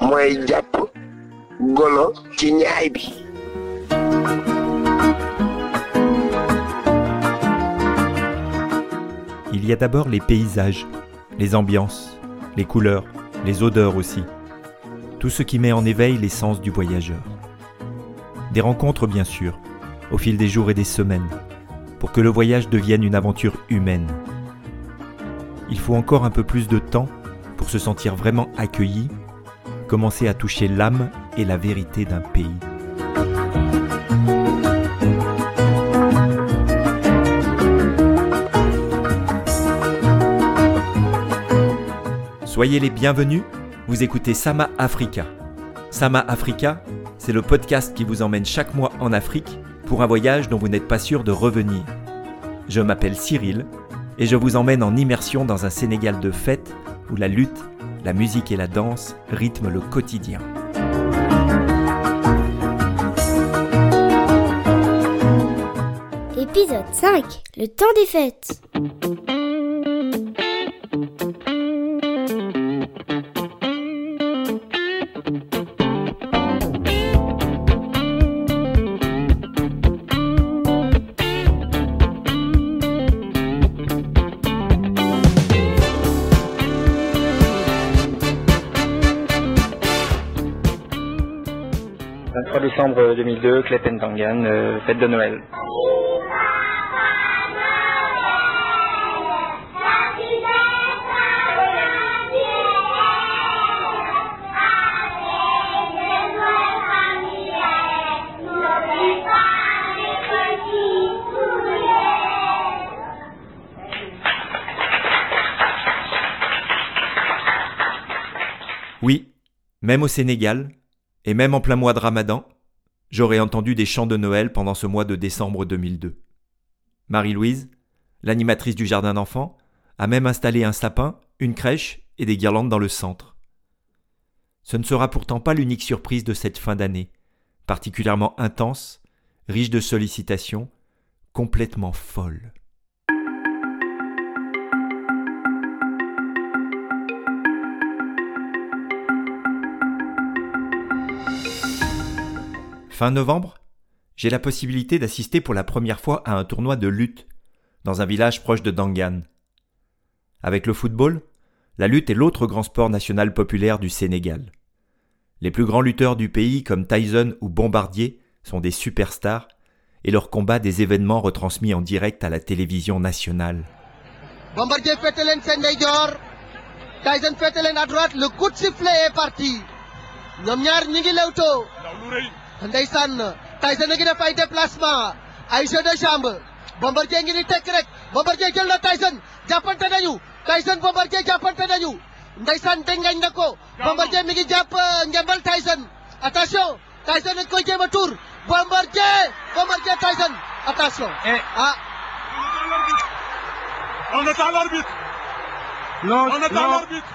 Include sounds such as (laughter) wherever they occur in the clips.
Mooy jàpp golo ci ñaay bi Il y a d'abord les paysages, les ambiances, les couleurs, les odeurs aussi. Tout ce qui met en éveil les sens du voyageur. Des rencontres bien sûr, au fil des jours et des semaines, pour que le voyage devienne une aventure humaine. Il faut encore un peu plus de temps pour se sentir vraiment accueilli, commencer à toucher l'âme et la vérité d'un pays. Soyez les bienvenus, vous écoutez Sama Africa. Sama Africa, c'est le podcast qui vous emmène chaque mois en Afrique pour un voyage dont vous n'êtes pas sûr de revenir. Je m'appelle Cyril et je vous emmène en immersion dans un Sénégal de fête où la lutte, la musique et la danse rythment le quotidien. Épisode 5 Le temps des fêtes. Décembre 2002, Klepentangan, euh, fête de Noël. Oui, même au Sénégal, et même en plein mois de Ramadan, j'aurais entendu des chants de Noël pendant ce mois de décembre 2002. Marie-Louise, l'animatrice du jardin d'enfants, a même installé un sapin, une crèche et des guirlandes dans le centre. Ce ne sera pourtant pas l'unique surprise de cette fin d'année, particulièrement intense, riche de sollicitations, complètement folle. Fin novembre, j'ai la possibilité d'assister pour la première fois à un tournoi de lutte dans un village proche de Dangan. Avec le football, la lutte est l'autre grand sport national populaire du Sénégal. Les plus grands lutteurs du pays comme Tyson ou Bombardier sont des superstars et leurs combats des événements retransmis en direct à la télévision nationale. Bombardier seen ndeyjoor Tyson féete leen à droite le coup de sifflet est parti ñoom ñaar ñi ndeysaan Tyson a ngi def ay déplacement ay jeu de jambe Bombardier ngi ni tekk rek. Bombardier jël na Tyson. Jàppante nañu. Tyson Bombardier jàppante nañu. Ndeysaan dengañ na ko. Bombardier mi ngi jàpp ngembal Tyson. Attention Tyson a ngi koy jéem a tuur. Bombardier Bombardier Tyson. Attention. Ah. On attend l'arbitre. Non, On l'arbitre.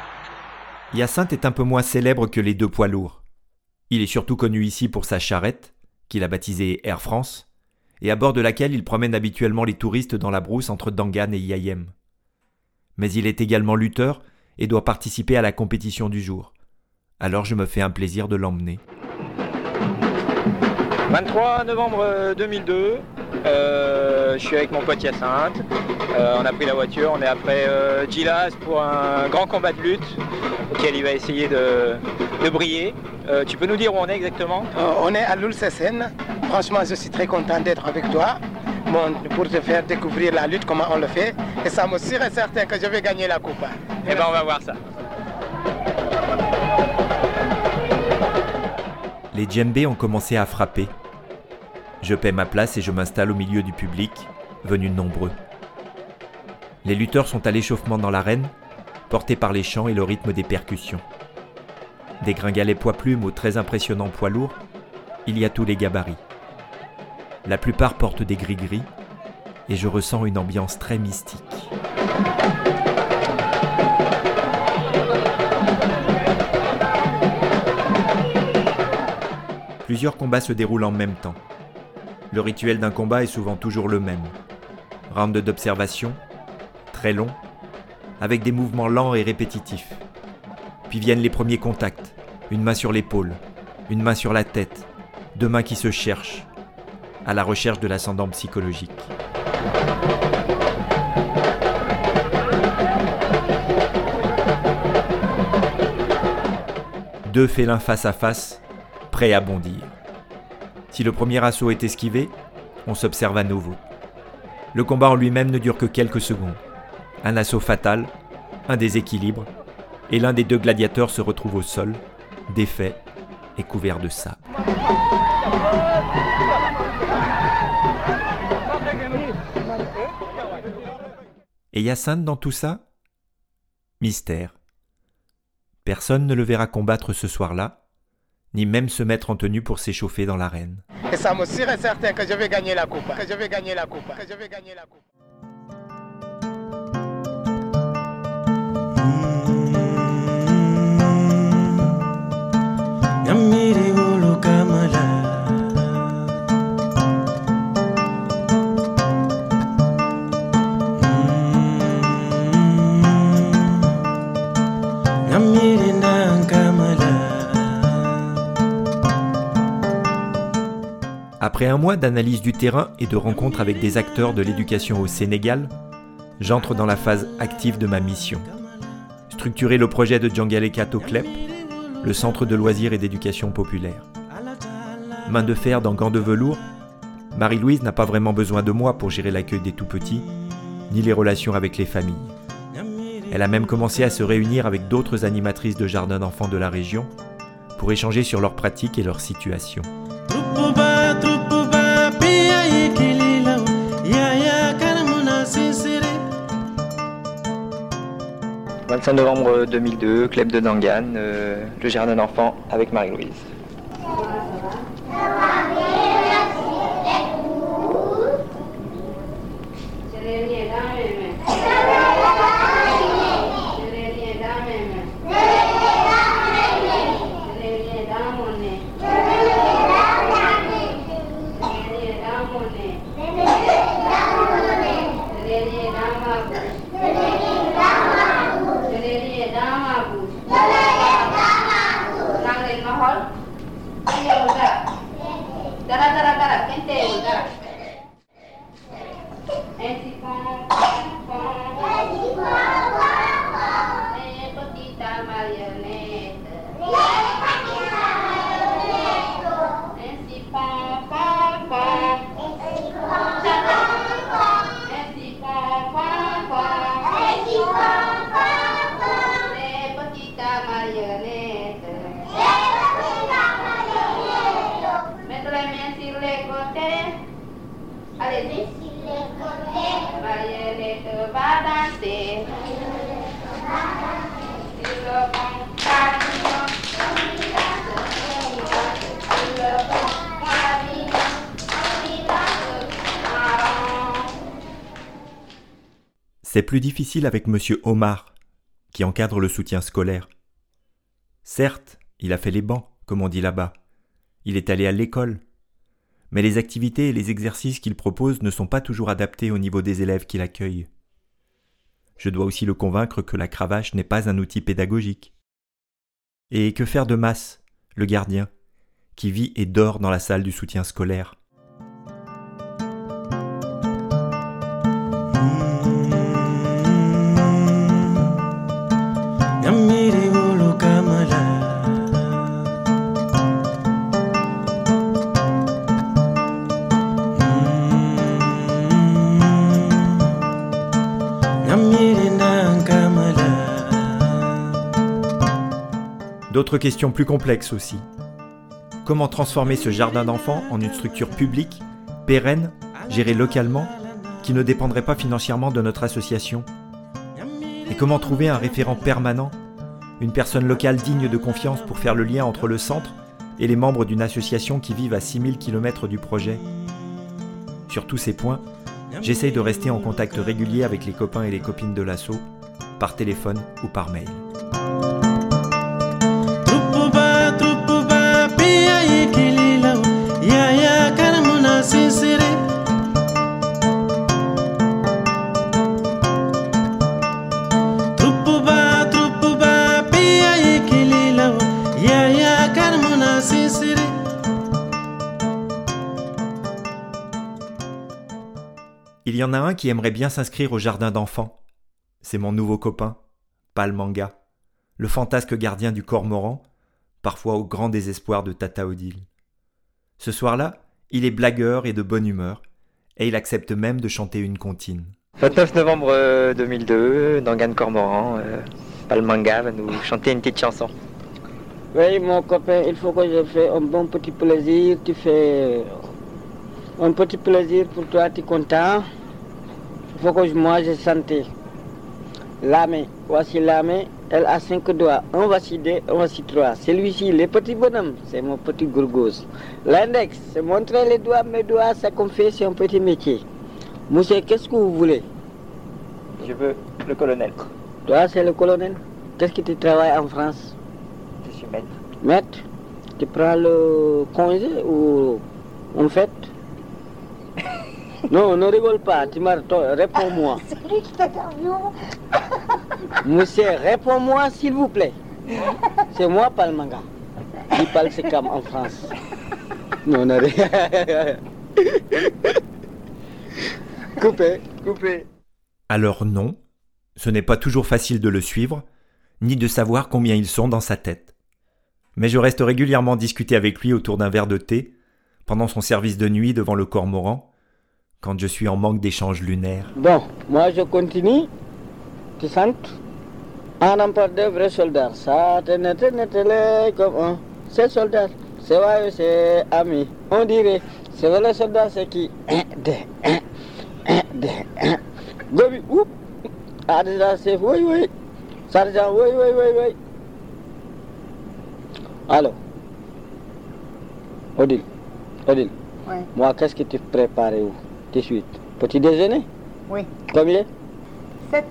Hyacinthe est un peu moins célèbre que les deux poids lourds. Il est surtout connu ici pour sa charrette, qu'il a baptisée Air France, et à bord de laquelle il promène habituellement les touristes dans la brousse entre Dangan et Yayem. Mais il est également lutteur et doit participer à la compétition du jour. Alors je me fais un plaisir de l'emmener. 23 novembre euh, 2002, euh, je suis avec mon pote Hyacinthe. Euh, on a pris la voiture, on est après euh, Gilas pour un grand combat de lutte auquel il va essayer de, de briller. Euh, tu peux nous dire où on est exactement? Euh, on est à l'Ulcesen. Franchement, je suis très content d'être avec toi bon, pour te faire découvrir la lutte, comment on le fait. Et ça me serait certain que je vais gagner la coupe. Eh ben on va voir ça. Les djembés ont commencé à frapper. Je paie ma place et je m'installe au milieu du public, venu nombreux. Les lutteurs sont à l'échauffement dans l'arène, portés par les chants et le rythme des percussions. Des gringalets poids plumes aux très impressionnants poids lourds, il y a tous les gabarits. La plupart portent des gris-gris, et je ressens une ambiance très mystique. Plusieurs combats se déroulent en même temps. Le rituel d'un combat est souvent toujours le même. Round d'observation, très long, avec des mouvements lents et répétitifs. Puis viennent les premiers contacts, une main sur l'épaule, une main sur la tête, deux mains qui se cherchent, à la recherche de l'ascendant psychologique. Deux félins face à face, prêts à bondir. Si le premier assaut est esquivé, on s'observe à nouveau. Le combat en lui-même ne dure que quelques secondes. Un assaut fatal, un déséquilibre, et l'un des deux gladiateurs se retrouve au sol, défait et couvert de sable. Et Hyacinthe dans tout ça? Mystère. Personne ne le verra combattre ce soir-là, ni même se mettre en tenue pour s'échauffer dans l'arène. Et ça me serait certain que je vais gagner la coupe, que je vais gagner la coupe, que je vais gagner la coupe. Après un mois d'analyse du terrain et de rencontres avec des acteurs de l'éducation au Sénégal, j'entre dans la phase active de ma mission. Structurer le projet de Djangaleka Klep, le centre de loisirs et d'éducation populaire. Main de fer dans gants de velours, Marie-Louise n'a pas vraiment besoin de moi pour gérer l'accueil des tout-petits, ni les relations avec les familles. Elle a même commencé à se réunir avec d'autres animatrices de jardins d'enfants de la région pour échanger sur leurs pratiques et leur situation. 25 novembre 2002, club de Dangan, euh, le jardin d'enfants avec Marie-Louise. C'est plus difficile avec monsieur Omar, qui encadre le soutien scolaire. Certes, il a fait les bancs, comme on dit là-bas. Il est allé à l'école. Mais les activités et les exercices qu'il propose ne sont pas toujours adaptés au niveau des élèves qu'il accueille. Je dois aussi le convaincre que la cravache n'est pas un outil pédagogique. Et que faire de masse, le gardien, qui vit et dort dans la salle du soutien scolaire? D'autres questions plus complexes aussi. Comment transformer ce jardin d'enfants en une structure publique, pérenne, gérée localement, qui ne dépendrait pas financièrement de notre association Et comment trouver un référent permanent, une personne locale digne de confiance pour faire le lien entre le centre et les membres d'une association qui vivent à 6000 km du projet Sur tous ces points, j'essaye de rester en contact régulier avec les copains et les copines de l'assaut, par téléphone ou par mail. Il y en a un qui aimerait bien s'inscrire au jardin d'enfants. C'est mon nouveau copain, Palmanga, le fantasque gardien du cormoran parfois au grand désespoir de Tata Odile. Ce soir-là, il est blagueur et de bonne humeur, et il accepte même de chanter une comptine. 29 novembre 2002, Dangan Cormoran, euh, Palmanga va nous chanter une petite chanson. Oui, mon copain, il faut que je fasse un bon petit plaisir. Tu fais un petit plaisir pour toi, tu es content. Il faut que moi je sente main. Voici main, elle a cinq doigts. Un voici deux, un voici trois. Celui-ci, le petit bonhomme, c'est mon petit gourgose. L'index, c'est montrer les doigts, mes doigts, ça qu'on fait, c'est un petit métier. Monsieur, qu'est-ce que vous voulez? Je veux le colonel. Toi, c'est le colonel? Qu'est-ce que tu travailles en France? Je suis maître. Maître? Tu prends le congé ou en fait (laughs) Non, ne rigole pas. Tu m'as réponds-moi. (laughs) C'est lui qui t'interviewe. (laughs) Monsieur, réponds-moi s'il vous plaît. C'est moi, Palmanga. qui parle ce comme en France. Non, non, rien. (laughs) Coupé, coupé. Alors non, ce n'est pas toujours facile de le suivre, ni de savoir combien ils sont dans sa tête. Mais je reste régulièrement discuter avec lui autour d'un verre de thé, pendant son service de nuit devant le cormoran, quand je suis en manque d'échanges lunaires. Bon, moi je continue. Tu sens Un empereur de vrais soldats. Ça, te net, net, comme un. C'est soldat. C'est vrai, c'est ami. On dirait. C'est vrai, soldat, c'est qui Un, deux, un, un, deux, un. Gobi, oup. Déjà, c'est oui, oui. Sergent, oui, oui, oui, oui. Allô Odile, Odile, Ouais. moi, qu'est-ce que tu prépares où? Tout de suite. Petit déjeuner? Oui. Combien? 7.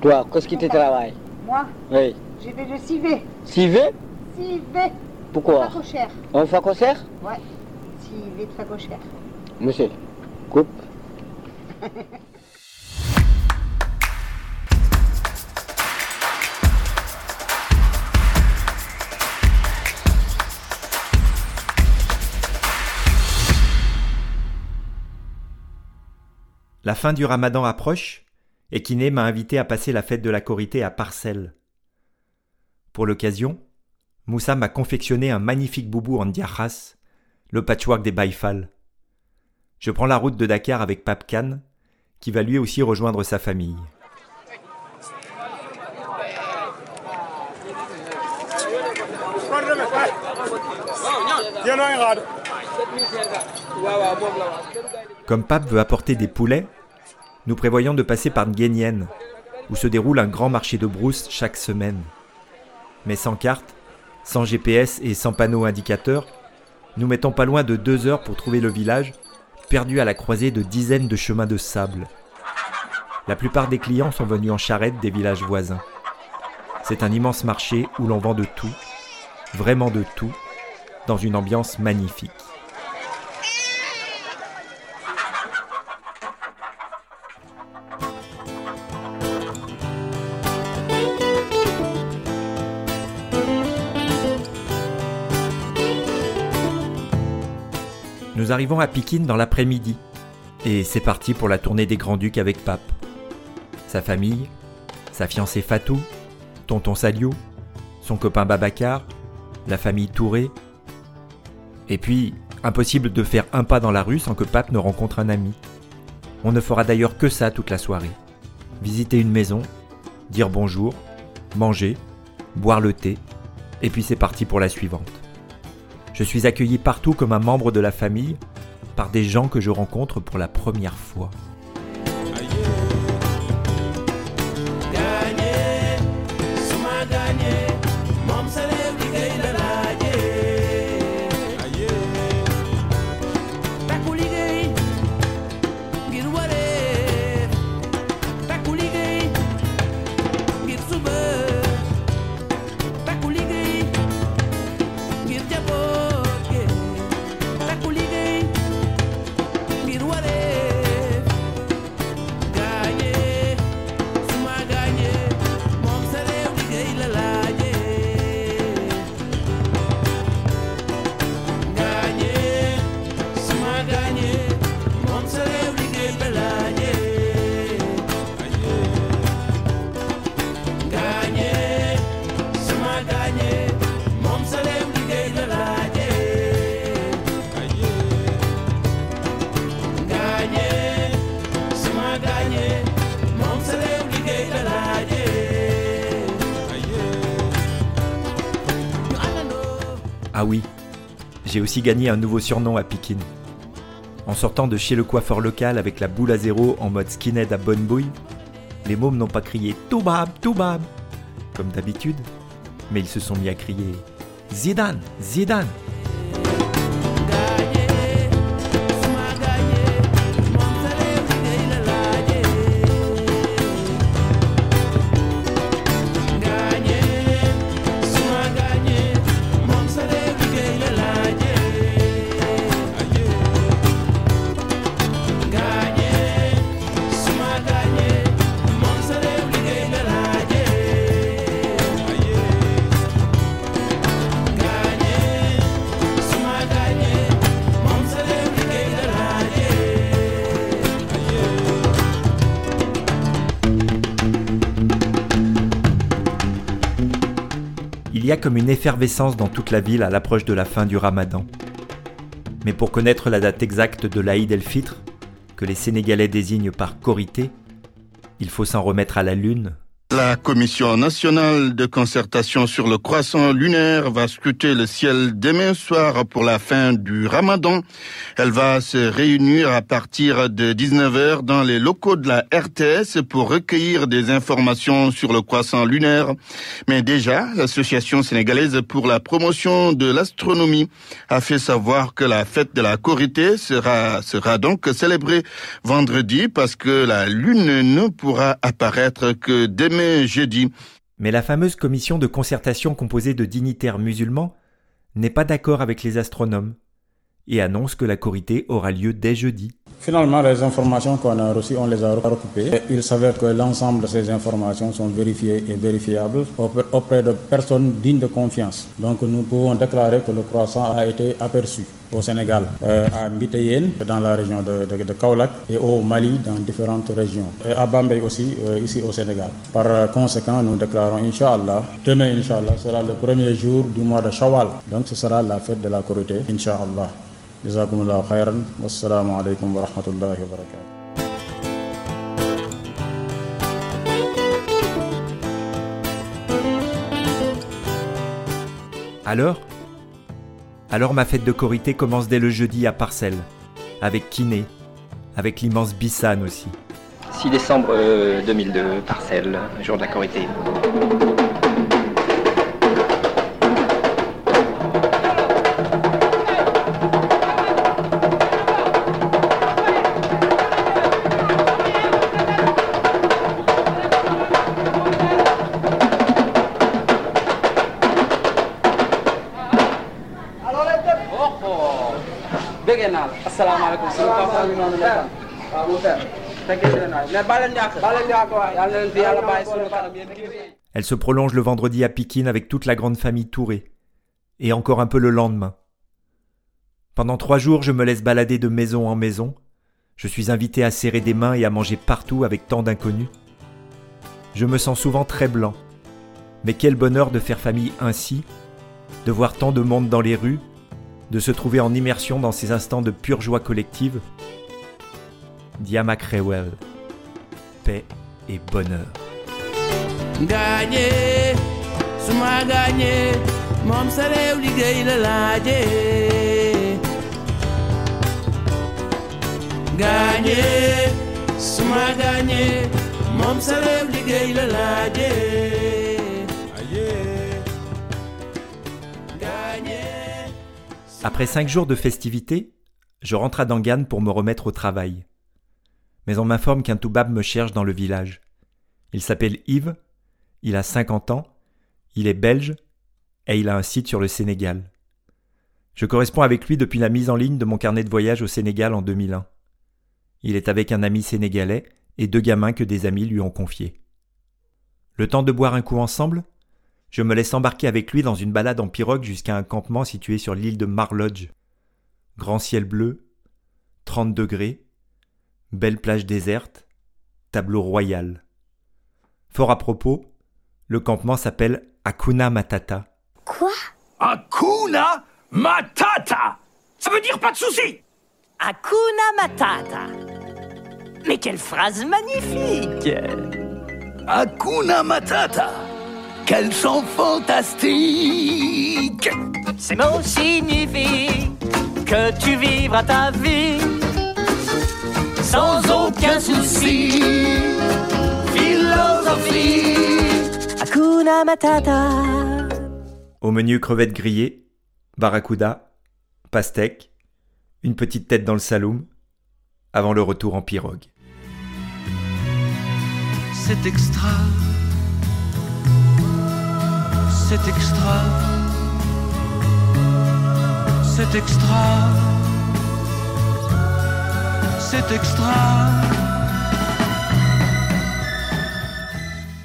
Toi, qu'est-ce que tu travailles Moi, Oui. j'ai fait le civet. Civet Civet. Pourquoi Facochère. On fait concert Ouais. Civet de facochère. Monsieur, coupe. La fin du ramadan approche et Kiné m'a invité à passer la fête de la Korité à Parcelles. Pour l'occasion, Moussa m'a confectionné un magnifique boubou en diarras, le patchwork des Baïfal. Je prends la route de Dakar avec Pape Khan, qui va lui aussi rejoindre sa famille. Comme Pape veut apporter des poulets, nous prévoyons de passer par Nguyen, où se déroule un grand marché de brousse chaque semaine. Mais sans carte, sans GPS et sans panneau indicateur, nous mettons pas loin de deux heures pour trouver le village, perdu à la croisée de dizaines de chemins de sable. La plupart des clients sont venus en charrette des villages voisins. C'est un immense marché où l'on vend de tout, vraiment de tout, dans une ambiance magnifique. Arrivons à Pikine dans l'après-midi, et c'est parti pour la tournée des Grands-Ducs avec Pape. Sa famille, sa fiancée Fatou, tonton Salio, son copain Babacar, la famille Touré. Et puis, impossible de faire un pas dans la rue sans que Pape ne rencontre un ami. On ne fera d'ailleurs que ça toute la soirée. Visiter une maison, dire bonjour, manger, boire le thé, et puis c'est parti pour la suivante. Je suis accueilli partout comme un membre de la famille par des gens que je rencontre pour la première fois. J'ai aussi gagné un nouveau surnom à Pikin. En sortant de chez le coiffeur local avec la boule à zéro en mode skinhead à bonne bouille, les mômes n'ont pas crié Toubab, Toubab, comme d'habitude, mais ils se sont mis à crier Zidane, Zidane. Comme une effervescence dans toute la ville à l'approche de la fin du ramadan. Mais pour connaître la date exacte de l'Aïd el-Fitr, que les Sénégalais désignent par Korité, il faut s'en remettre à la lune, La Commission nationale de concertation sur le croissant lunaire va scruter le ciel demain soir pour la fin du ramadan. Elle va se réunir à partir de 19h dans les locaux de la RTS pour recueillir des informations sur le croissant lunaire. Mais déjà, l'Association sénégalaise pour la promotion de l'astronomie a fait savoir que la fête de la Corité sera, sera donc célébrée vendredi parce que la lune ne pourra apparaître que demain jeudi. Mais la fameuse commission de concertation composée de dignitaires musulmans n'est pas d'accord avec les astronomes et annonce que la Corité aura lieu dès jeudi. Finalement, les informations qu'on a reçues, on les a recoupées. Il s'avère que l'ensemble de ces informations sont vérifiées et vérifiables auprès de personnes dignes de confiance. Donc nous pouvons déclarer que le croissant a été aperçu au Sénégal, euh, à Mbiteyen, dans la région de, de, Kaolack, et au Mali, dans différentes régions. Et à Bambay aussi, euh, ici au Sénégal. Par euh, conséquent, nous déclarons, Inch'Allah, demain, Inch'Allah, sera le premier jour du mois de Shawwal. Donc ce sera la fête de la Corité, Inch'Allah. Wa rahmatullahi wa barakatuh. Alors? Alors ma fête de Corité commence dès le jeudi à Parcelles, avec Kiné, avec l'immense Bissan aussi. 6 décembre euh, 2002, Parcelles, jour de la Corité. Asalaamaaleykum suñu papa bi noonu la waaw mu fer fekkee si leen waay mais baleen njàkk baleen njàkk waay yàlla na leen fi yàlla bàyyi suñu kanam yéen kilifa yi Elle se prolonge le vendredi à Pikine avec toute la grande famille Touré, et encore un peu le lendemain. Pendant trois jours, je me laisse balader de maison en maison. Je suis invité à serrer des mains et à manger partout avec tant d'inconnus. Je me sens souvent très blanc. Mais quel bonheur de faire famille ainsi, de voir tant de monde dans les rues, de se trouver en immersion dans ces instants de pure joie collective. Diama Crewell, paix et bonheur. gaañe suma gaañe moom sa réew liggéey la laaje gaañe suma gaañe moom sa réew liggéey la Après cinq jours de festivités, je rentre à Dangan pour me remettre au travail. Mais on m'informe qu'un toubab me cherche dans le village. Il s'appelle Yves, il a 50 ans, il est belge et il a un site sur le Sénégal. Je corresponds avec lui depuis la mise en ligne de mon carnet de voyage au Sénégal en 2001. Il est avec un ami sénégalais et deux gamins que des amis lui ont confiés. Le temps de boire un coup ensemble, je me laisse embarquer avec lui dans une balade en pirogue jusqu'à un campement situé sur l'île de Marlodge. Grand ciel bleu, 30 degrés, belle plage déserte, tableau royal. Fort à propos, le campement s'appelle Akuna Matata. Quoi? Hakuna Matata Ça veut dire pas de soucis Hakuna Matata. Mais quelle phrase magnifique Hakuna Matata Quel son fantastique Ces mots signifient que tu vivras ta vie sans aucun souci. Philosophie. Hakuna Matata. Au menu crevettes grillées, barracuda, pastèque, une petite tête dans le saloum, avant le retour en pirogue. C'est extra. C'est extra. C'est extra. C'est extra.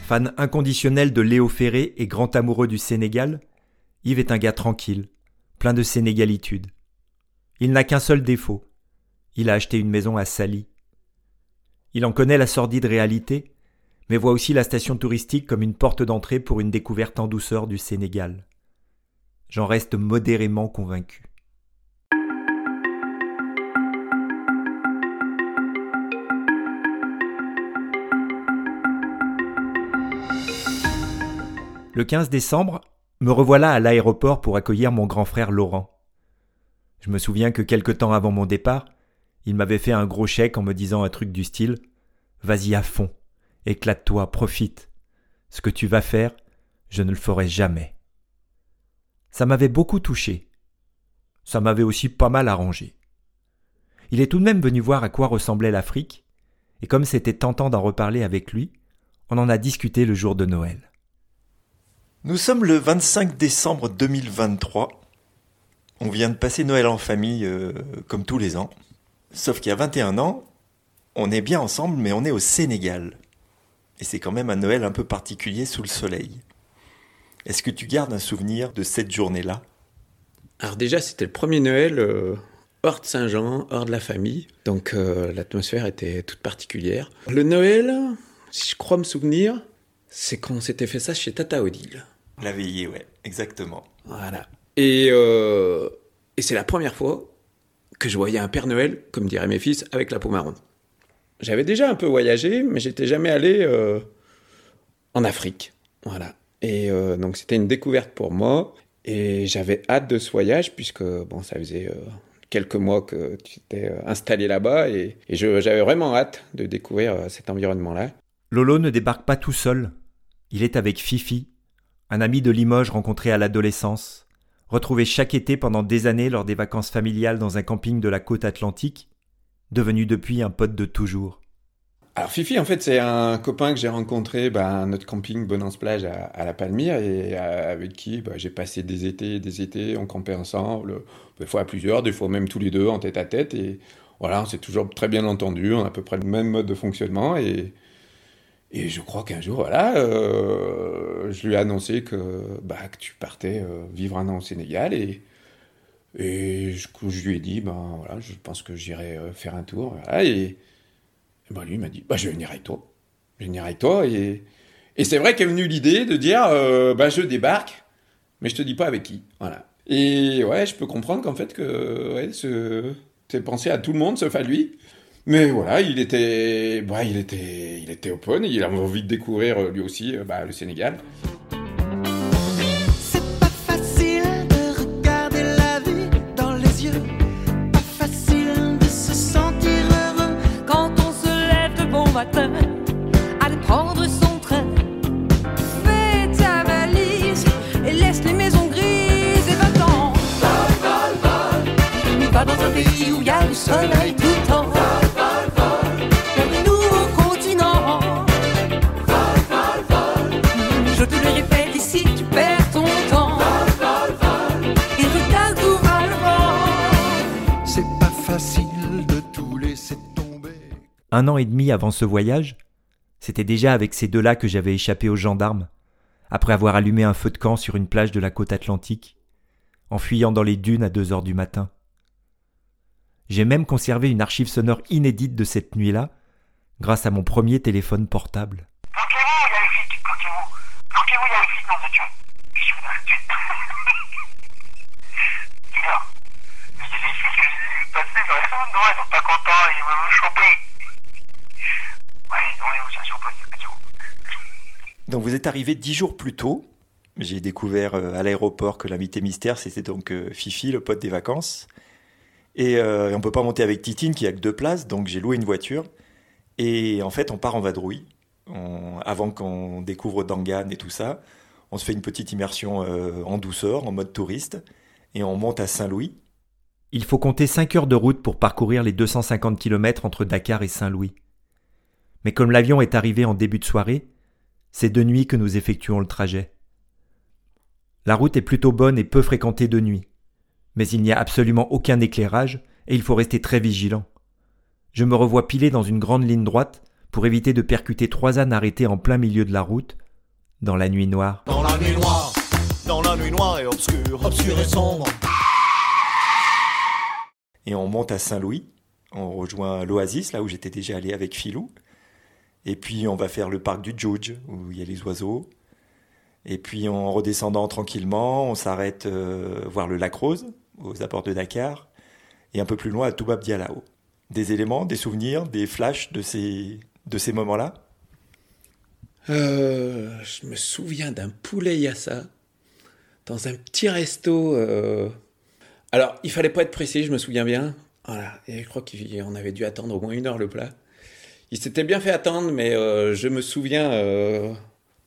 Fan inconditionnel de Léo Ferré et grand amoureux du Sénégal, Yves est un gars tranquille, plein de sénégalitude. Il n'a qu'un seul défaut. Il a acheté une maison à Sali. Il en connaît la sordide réalité, mais voit aussi la station touristique comme une porte d'entrée pour une découverte en douceur du Sénégal. J'en reste modérément convaincu. Le 15 décembre, me revoilà à l'aéroport pour accueillir mon grand frère Laurent. Je me souviens que quelque temps avant mon départ, il m'avait fait un gros chèque en me disant un truc du style Vas-y à fond, éclate-toi, profite. Ce que tu vas faire, je ne le ferai jamais. Ça m'avait beaucoup touché. Ça m'avait aussi pas mal arrangé. Il est tout de même venu voir à quoi ressemblait l'Afrique, et comme c'était tentant d'en reparler avec lui, on en a discuté le jour de Noël. Nous sommes le 25 décembre 2023. On vient de passer Noël en famille euh, comme tous les ans. Sauf qu'il y a 21 ans, on est bien ensemble mais on est au Sénégal. Et c'est quand même un Noël un peu particulier sous le soleil. Est-ce que tu gardes un souvenir de cette journée-là? Alors déjà, c'était le premier Noël euh, hors de Saint-Jean, hors de la famille. Donc euh, l'atmosphère était toute particulière. Le Noël, si je crois me souvenir, c'est quand on s'était fait ça chez Tata Odile. La veillée, ouais, exactement. Voilà. Et, euh, et c'est la première fois que je voyais un Père Noël, comme diraient mes fils, avec la peau marron. J'avais déjà un peu voyagé, mais j'étais jamais allé euh, en Afrique. Voilà. Et euh, donc c'était une découverte pour moi. Et j'avais hâte de ce voyage, puisque bon, ça faisait euh, quelques mois que tu installé là-bas. Et, et j'avais vraiment hâte de découvrir cet environnement-là. Lolo ne débarque pas tout seul. Il est avec Fifi, un ami de Limoges rencontré à l'adolescence, retrouvé chaque été pendant des années lors des vacances familiales dans un camping de la côte atlantique, devenu depuis un pote de toujours. Alors Fifi, en fait, c'est un copain que j'ai rencontré bah, à notre camping Bonance Plage à, la Palmyre et euh, avec qui bah, j'ai passé des étés et des étés, on campait ensemble, des fois à plusieurs, des fois même tous les deux en tête à tête et voilà, on s'est toujours très bien entendu, on a à peu près le même mode de fonctionnement et, et je crois qu'un jour, voilà, euh, je lui ai annoncé que, bah, que tu partais euh, vivre un an au Sénégal et, et je, lui ai dit, ben voilà, je pense que j'irai euh, faire un tour, et, ben lui m'a dit, bah, je vais venir avec toi. Je vais venir avec toi. Et, et c'est vrai qu'est venue l'idée de dire, euh, bah, je débarque, mais je te dis pas avec qui. Voilà. Et ouais, je peux comprendre qu'en fait, que ouais, pensé à tout le monde sauf à lui. Mais voilà, il était, bah, il était, il était open, et il avait envie de découvrir euh, lui aussi bah, le Sénégal. Bon matin, aller prendre son train. Fais ta valise et laisse les maisons grises et va-t'en. Vol, vol, vol. Mais pas dans un pays où il y a le soleil Un an et demi avant ce voyage, c'était déjà avec ces deux-là que j'avais échappé aux gendarmes, après avoir allumé un feu de camp sur une plage de la côte atlantique, en fuyant dans les dunes à deux heures du matin. J'ai même conservé une archive sonore inédite de cette nuit-là, grâce à mon premier téléphone portable. Ils sont pas contents, ils veulent me choper. Donc vous êtes arrivé dix jours plus tôt, J'ai découvert euh, à l'aéroport que l'invité mystère, c'était donc euh, Fifi, le pote des vacances. Et euh, on peut pas monter avec Titine qui a que deux places, donc j'ai loué une voiture. Et en fait, on part en vadrouille. Avant qu'on découvre Dangan et tout ça, on se fait une petite immersion en douceur, en mode touriste, et on monte à Saint-Louis. Il faut compter 5 heures de route pour parcourir les 250 km entre Dakar et Saint-Louis. Mais comme l'avion est arrivé en début de soirée, c'est de nuit que nous effectuons le trajet. La route est plutôt bonne et peu fréquentée de nuit, mais il n'y a absolument aucun éclairage et il faut rester très vigilant. Je me revois pilé dans une grande ligne droite pour éviter de percuter trois ânes arrêtés en plein milieu de la route, dans la nuit noire. Dans la nuit noire, dans la nuit noire et obscure, obscure et sombre. Et on monte à Saint-Louis. On rejoint l'Oasis, là où j'étais déjà allé avec Philou. Et puis on va faire le parc du Djouj, où il y a les oiseaux. Et puis en redescendant tranquillement, on s'arrête euh, voir le lac Rose, aux abords de Dakar. Et un peu plus loin, à Toubab Dialao. Des éléments, des souvenirs, des flashs de ces, de ces moments-là? Euh, je me souviens d'un poulet yassa dans un petit resto. euh, Alors, il fallait pas être précis, je me souviens bien. Voilà, et je crois qu'on avait dû attendre au moins une heure le plat. Il s'était bien fait attendre, mais euh, je me souviens euh,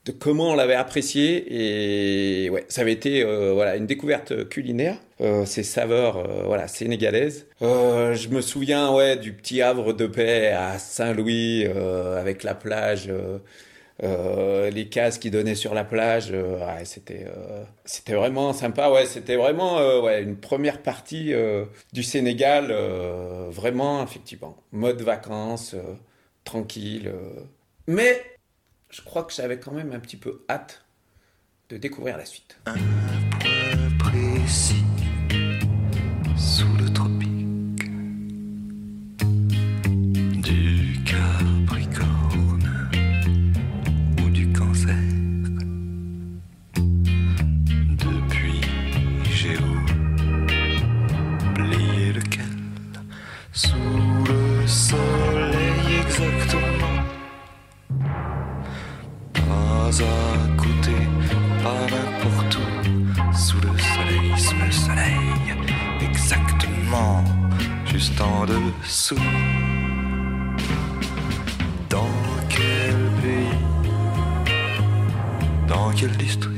de comment on l'avait apprécié. Et ouais, ça avait été euh, voilà, une découverte culinaire, ces saveurs voilà, sénégalaises. Je me souviens ouais, du petit havre de paix à Saint-Louis, avec la plage. les cases qui donnaient sur la plage, c'était c'était vraiment sympa. Ouais, c'était vraiment ouais, une première partie du Sénégal, vraiment effectivement mode vacances, tranquille. euh. Mais je crois que j'avais quand même un petit peu hâte de découvrir la suite. Dans quel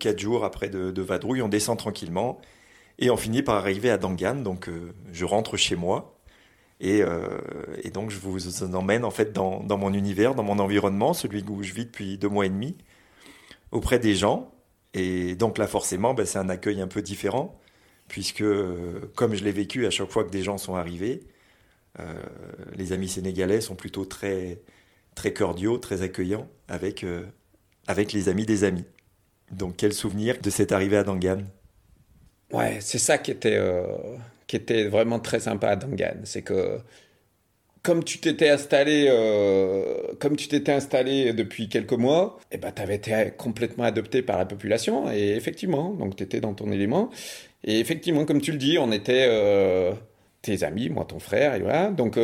quatre jours après de, vadrouille, on descend tranquillement et on finit par arriver à Dangan. Donc euh, je rentre chez moi et, euh, et donc je vous emmène en fait dans, mon univers, dans mon environnement, celui où je vis depuis deux mois et demi, auprès des gens. Et donc là forcément, ben, c'est un accueil un peu différent puisque euh, comme je l'ai vécu à chaque fois que des gens sont arrivés, les amis sénégalais sont plutôt très très cordiaux, très accueillants avec avec les amis des amis. Donc quel souvenir de cette arrivée à Dangan? Ouais, c'est ça qui était, euh, qui était vraiment très sympa à Dangan. C'est que comme tu t'étais installé, euh, installé depuis quelques mois, eh ben, tu avais été complètement adopté par la population. Et effectivement, donc tu étais dans ton élément. Et effectivement, comme tu le dis, on était euh, tes amis, moi, ton frère, et voilà. Donc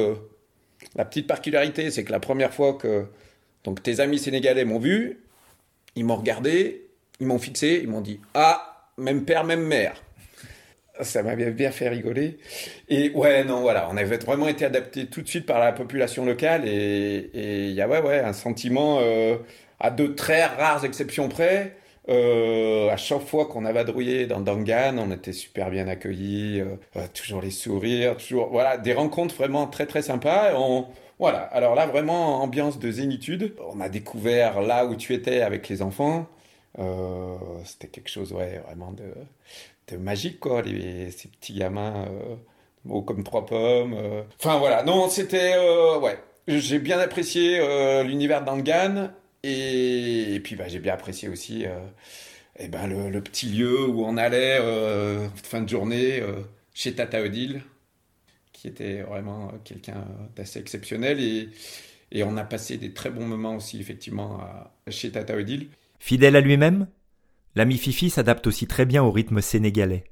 la petite particularité, c'est que la première fois que donc, tes amis sénégalais m'ont vu, ils m'ont regardé, ils m'ont fixé, ils m'ont dit Ah, même père, même mère. Ça m'avait bien fait rigoler. Et ouais, non, voilà, on avait vraiment été adapté tout de suite par la population locale et il y a ouais, ouais, un sentiment, euh, à de très rares exceptions près, Euh, à chaque fois qu'on a vadrouillé dans Dangan, on était super bien accueillis, euh, toujours les sourires, toujours voilà des rencontres vraiment très très sympas. On, voilà, alors là vraiment ambiance de zénitude. On a découvert là où tu étais avec les enfants. Euh, C'était quelque chose ouais vraiment de, magique quoi, les, ces petits gamins euh, hauts comme trois pommes. euh. Enfin voilà, non c'était euh, ouais, j'ai bien apprécié euh, l'univers d'Angan et, et puis bah, j'ai bien apprécié aussi euh, eh ben, le, petit lieu où on allait euh, fin de journée euh, chez Tata Odile, qui était vraiment quelqu'un d'assez exceptionnel et, et on a passé des très bons moments aussi effectivement chez Tata Odile. Fidèle à lui-même, l'ami Fifi s'adapte aussi très bien au rythme sénégalais.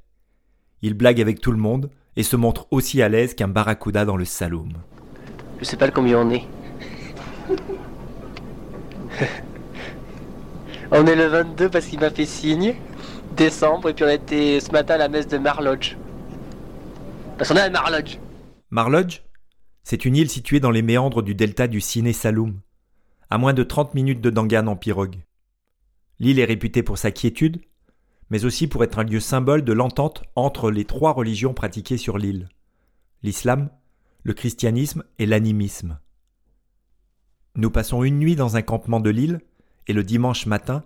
Il blague avec tout le monde et se montre aussi à l'aise qu'un barracuda dans le saloum. Je sais pas combien on est. (laughs) on est le 22 parce qu'il m'a fait signe. Décembre, et puis on était ce matin à la messe de Marlodge. Parce qu'on est à Marlodge. Marlodge, c'est une île située dans les méandres du delta du Ciné Saloum, à moins de 30 minutes de Dangan en pirogue. L'île est réputée pour sa quiétude, mais aussi pour être un lieu symbole de l'entente entre les trois religions pratiquées sur l'île l'islam, le christianisme et l'animisme. Nous passons une nuit dans un campement de l'île, et le dimanche matin,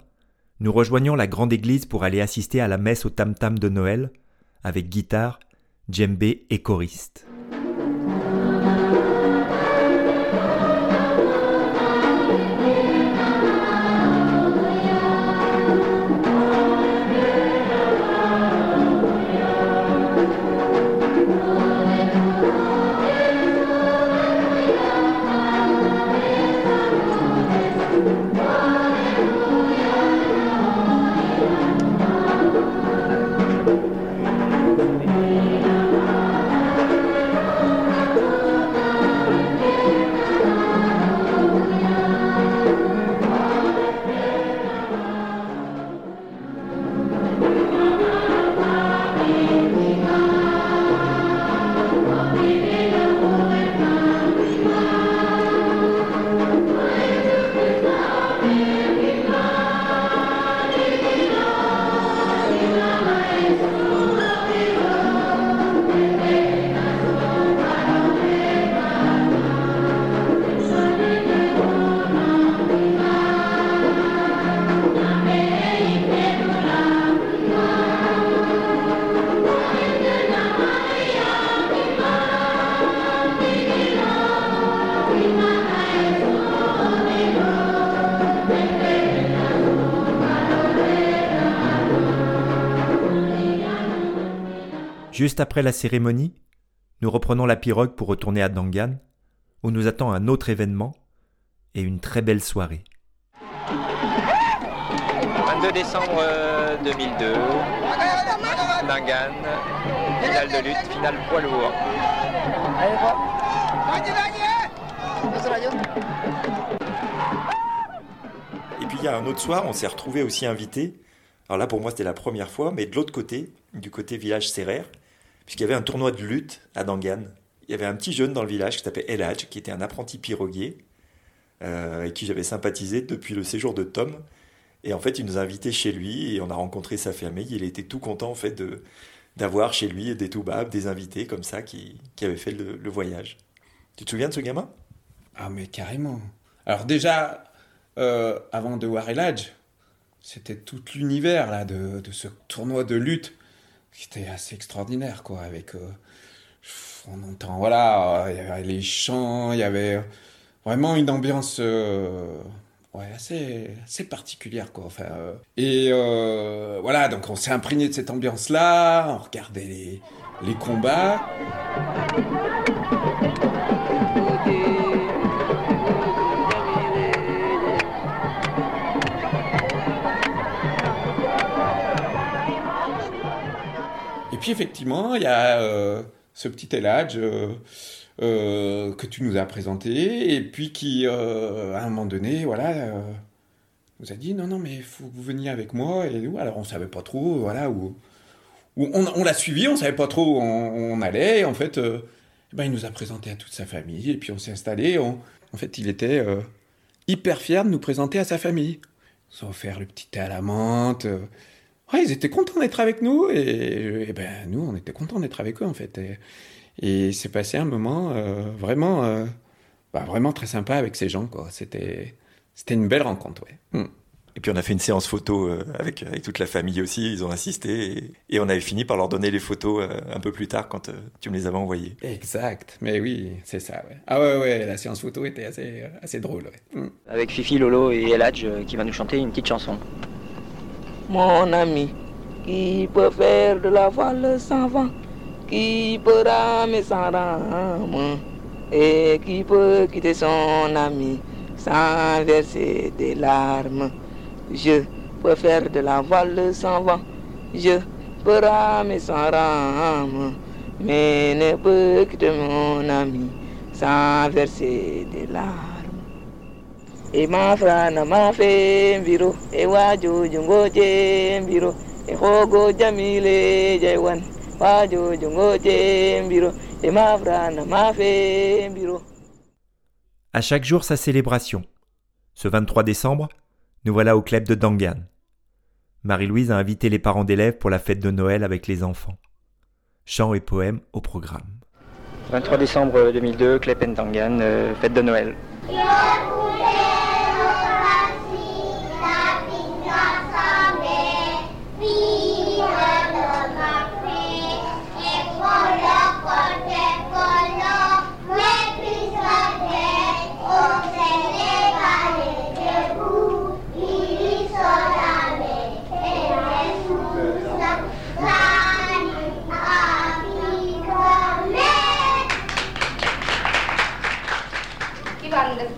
nous rejoignons la grande église pour aller assister à la messe au tam-tam de Noël, avec guitare, djembé et choriste. Juste après la cérémonie, nous reprenons la pirogue pour retourner à Dangan, où nous attend un autre événement et une très belle soirée. 22 décembre euh, 2002, Nangan, finale de lutte, finale poids lourd. Et puis il y a un autre soir, on s'est retrouvé aussi invité. Alors là, pour moi, c'était la première fois, mais de l'autre côté, du côté village Serrer, puisqu'il y avait un tournoi de lutte à Dangan. Il y avait un petit jeune dans le village qui s'appelait Eladj, qui était un apprenti piroguier, euh, avec qui j'avais sympathisé depuis le séjour de Tom. Et en fait, il nous a invités chez lui et on a rencontré sa famille. Il était tout content en fait d'avoir chez lui des toubabs, des invités comme ça qui, avaient fait le, voyage. Tu te souviens de ce gamin? Ah mais carrément. Alors déjà, euh, avant de voir Eladj, c'était tout l'univers là de ce tournoi de lutte qui était assez extraordinaire quoi. Avec, euh, on entend voilà, euh, il y avait les chants, il y avait vraiment une ambiance euh, ouais, assez, assez particulière quoi. Enfin, euh, et euh, voilà, donc on s'est imprégné de cette ambiance là, on regardait les, les combats. Effectivement, il y a euh, ce petit Eladj euh, euh, que tu nous as présenté, et puis qui, à un moment donné, voilà, nous a dit non, non, mais faut que vous veniez avec moi. Et nous, alors on savait pas trop, voilà, où, on, l'a suivi, on savait pas trop où on, allait. Et en fait, euh, ben, il nous a présenté à toute sa famille, et puis on s'est installé. en fait, il était hyper fier de nous présenter à sa famille. Ils ont offert le petit thé à la menthe. Ouais, ils étaient contents d'être avec nous et, et ben nous, on était contents d'être avec eux en fait. Et, et c'est passé un moment euh, vraiment, euh, bah, vraiment très sympa avec ces gens quoi. C'était, c'était une belle rencontre, ouais. Hmm. Et puis on a fait une séance photo euh, avec, avec toute la famille aussi, ils ont assisté, et, et on avait fini par leur donner les photos un peu plus tard quand tu me les avais envoyées. Exact, mais oui, c'est ça. Ouais. Ah ouais, ouais, la séance photo était assez, assez drôle. Ouais. Hmm. Avec Fifi, Lolo et Eladj qui va nous chanter une petite chanson. Mon ami, qui peut faire de la voile sans vent, qui peut ramer sans rame, et qui peut quitter son ami sans verser des larmes. Je peux faire de la voile sans vent, je peux ramer sans rame, mais ne peux quitter mon ami sans verser des larmes. E mafrana mafe mbiro e wajojo ngoje mbiro e hogo jamile jaywan wajojo ngoje mbiro e mafrana mafe mbiro À chaque jour sa célébration. Ce 23 décembre, nous voilà au club de Dangan. Marie-Louise a invité les parents d'élèves pour la fête de Noël avec les enfants. Chants et poèmes au programme. 23 décembre 2002, Klepentangan, euh, fête de Noël. Qui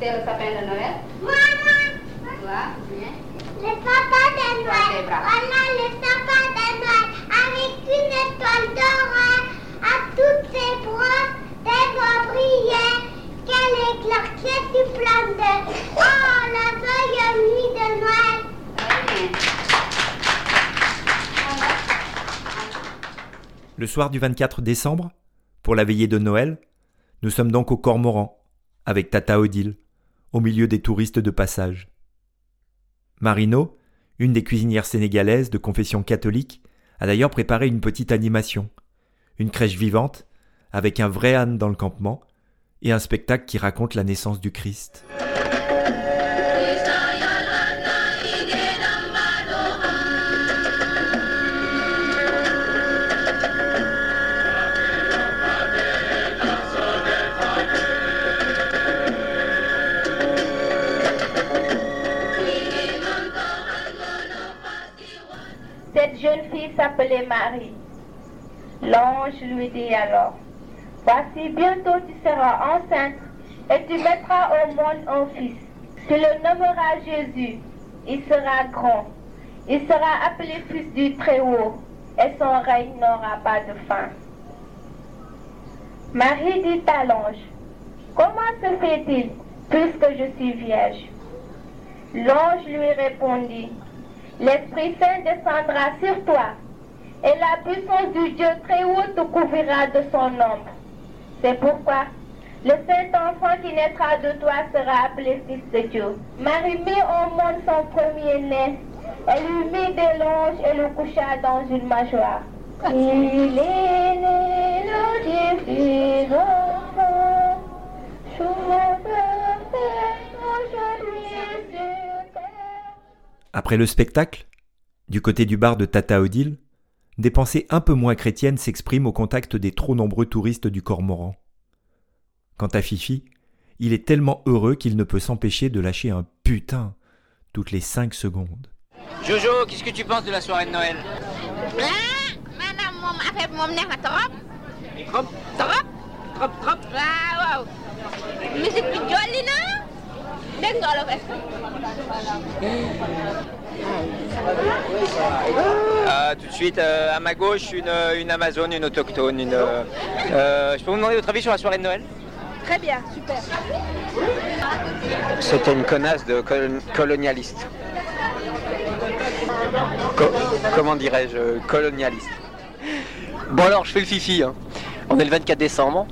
le sapin de Noël? Toi Le papa de Noël. Voilà le papa de Noël avec une étoile dorée à toutes ses bras. Des doigts brillaient. Quelle éclaircie du splendeur. Oh, la joyeuse nuit de Noël. Le soir du 24 décembre, pour la veillée de Noël, nous sommes donc au Cormoran, avec Tata Odile, au milieu des touristes de passage. Marino, une des cuisinières sénégalaises de confession catholique, a d'ailleurs préparé une petite animation, une crèche vivante, avec un vrai âne dans le campement, et un spectacle qui raconte la naissance du Christ. Marie. L'ange lui dit alors, Voici bientôt tu seras enceinte et tu mettras au monde un fils. Tu le nommeras Jésus. Il sera grand. Il sera appelé fils du Très-Haut et son règne n'aura pas de fin. Marie dit à l'ange, Comment se fait-il puisque je suis vierge? L'ange lui répondit, L'Esprit Saint descendra sur toi, et la puissance du Dieu très haut te couvrira de son ombre. C'est pourquoi le Saint-Enfant qui naîtra de toi sera appelé Fils de Dieu. Marie mit au monde son premier-né. Elle lui mit des longes et le coucha dans une mâchoire. Il est né le Dieu enfant. Après le spectacle, du côté du bar de Tata Odile, des pensées un peu moins chrétiennes s'expriment au contact des trop nombreux touristes du Cormoran. Quant à Fifi, il est tellement heureux qu'il ne peut s'empêcher de lâcher un putain toutes les cinq secondes. Jojo, qu'est-ce que tu penses de la soirée de Noël? Trop. Trop trop. trop musique bi jolli na. Dégg nga olof Euh, tout de suite, euh, à ma gauche, une, une Amazone, une autochtone. Une, euh, euh, je peux vous demander votre avis sur la soirée de Noël? Très bien, super. C'était une connasse de col- colonialiste. Co- comment dirais-je Colonialiste. Bon alors, je fais le fifi. Hein. On est le 24 décembre.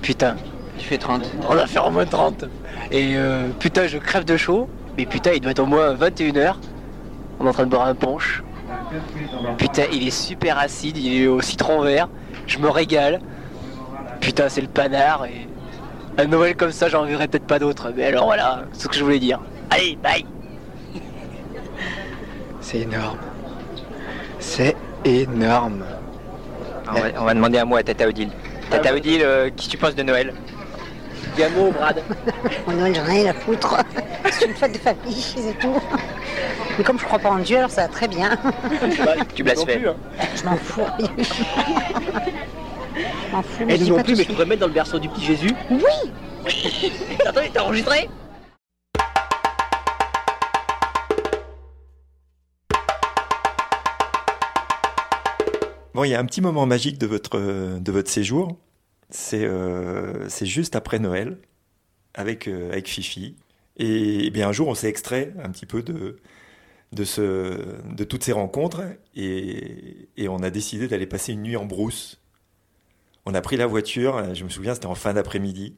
Putain, tu fais 30. On va faire au moins 30. Et euh, putain, je crève de chaud. Mais putain, il doit être au moins 21h. On est en train de boire un punch. Putain, il est super acide, il est au citron vert. Je me régale. Putain, c'est le panard. Et un Noël comme ça, j'en verrai peut-être pas d'autres. Mais alors voilà, c'est ce que je voulais dire. Allez, bye (laughs) C'est énorme. C'est énorme. On va, on va demander un mot à Tata Odile. Tata Odile, euh, qui tu penses de Noël? Un mot, Brad. Mon Noël, j'en ai rien à foutre. (laughs) C'est une fête de famille, c'est tout. Mais comme je crois pas en Dieu, alors ça va très bien. tu blasphèmes. Je m'en fous. (laughs) Je m'en fous. Et nous non plus, mais je pourrais mettre dans le berceau du petit Jésus. Oui (laughs) Attends, t'as enregistré Bon, il y a un petit moment magique de votre, de votre séjour. C'est euh, c'est juste après Noël, avec, euh, avec Fifi. Et, bien un jour, on s'est extrait un petit peu de, de, toutes ces rencontres et, on a décidé d'aller passer une nuit en brousse. On a pris la voiture, je me souviens, c'était en fin d'après-midi.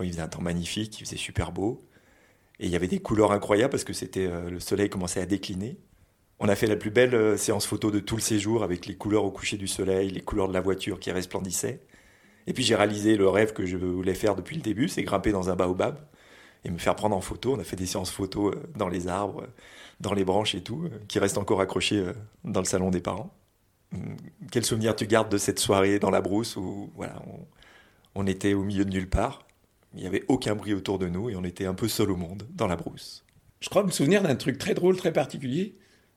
Il faisait un temps magnifique, il faisait super beau. Et il y avait des couleurs incroyables parce que c'était euh, le soleil commençait à décliner. On a fait la plus belle séance photo de tout le séjour avec les couleurs au coucher du soleil, les couleurs de la voiture qui resplendissaient. Et puis j'ai réalisé le rêve que je voulais faire depuis le début, c'est grimper dans un baobab et me faire prendre en photo. On a fait des séances photos euh, dans les arbres, euh, dans les branches et tout, euh, qui restent encore accrochées dans le salon des parents. Hum, Quel souvenir tu gardes de cette soirée dans la brousse où voilà, on, était au milieu de nulle part, il n'y avait aucun bruit autour de nous et on était un peu seul au monde dans la brousse. Je crois me souvenir d'un truc très drôle, très particulier.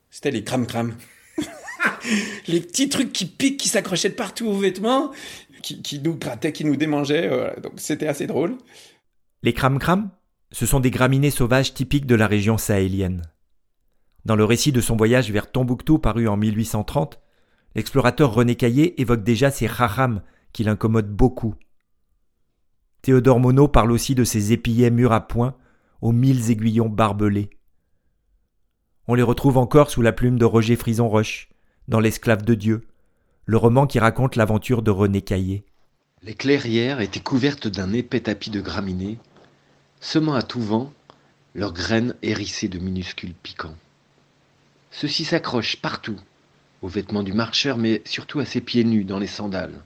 C'était les cram-cram. (laughs) les petits trucs qui piquent, qui s'accrochaient partout aux vêtements, qui, nous grattaient, qui nous démangeaient. voilà. Donc c'était assez drôle. Les cram-cram, ce sont des graminées sauvages typiques de la région sahélienne. Dans le récit de son voyage vers Tombouctou paru en 1830, l'explorateur René Caillé évoque déjà ces racham qui l'incommodent beaucoup. Théodore Monod parle aussi de ces épillets mûrs à point aux mille aiguillons barbelés. On les retrouve encore sous la plume de Roger Frison Roche, dans L'Esclave de Dieu, le roman qui raconte l'aventure de René Caillé. Les clairières étaient couvertes d'un épais tapis de graminées, semant à tout vent leurs graines hérissées de minuscules piquants. Ceux-ci s'accrochent partout, aux vêtements du marcheur, mais surtout à ses pieds nus dans les sandales.